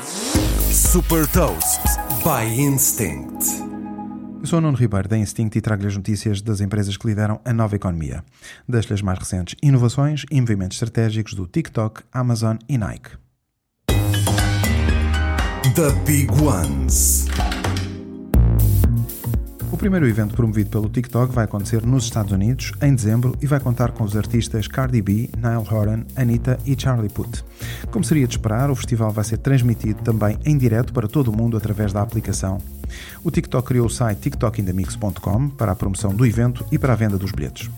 Super Toast by Instinct. Eu sou o Nuno Ribeiro da Instinct e trago-lhe as notícias das empresas que lideram a nova economia. Das-lhe as mais recentes inovações e movimentos estratégicos do TikTok, Amazon e Nike. The Big Ones. O primeiro evento promovido pelo TikTok vai acontecer nos Estados Unidos em dezembro e vai contar com os artistas Cardi B, Niall Horan, Anitta e Charlie Puth. Como seria de esperar, o festival vai ser transmitido também em direto para todo o mundo através da aplicação. O TikTok criou o site tiktokindamix.com para a promoção do evento e para a venda dos bilhetes.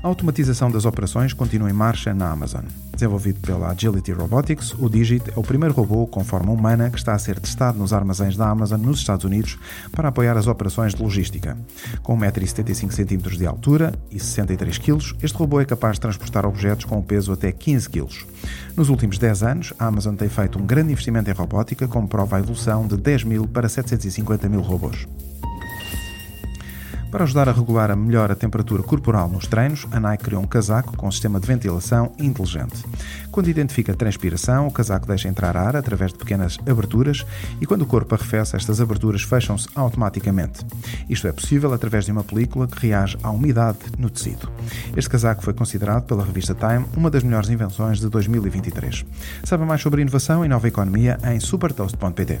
A automatização das operações continua em marcha na Amazon. Desenvolvido pela Agility Robotics, o Digit é o primeiro robô com forma humana que está a ser testado nos armazéns da Amazon nos Estados Unidos para apoiar as operações de logística. Com 1,75m de altura e 63 kg, este robô é capaz de transportar objetos com um peso até 15 kg. Nos últimos 10 anos, a Amazon tem feito um grande investimento em robótica, como prova a evolução de 10 mil para 750 mil robôs. Para ajudar a regular a melhor a temperatura corporal nos treinos, a Nike criou um casaco com um sistema de ventilação inteligente. Quando identifica transpiração, o casaco deixa entrar ar através de pequenas aberturas e quando o corpo arrefece, estas aberturas fecham-se automaticamente. Isto é possível através de uma película que reage à umidade no tecido. Este casaco foi considerado pela revista Time uma das melhores invenções de 2023. Saiba mais sobre inovação e nova economia em supertoast.pt.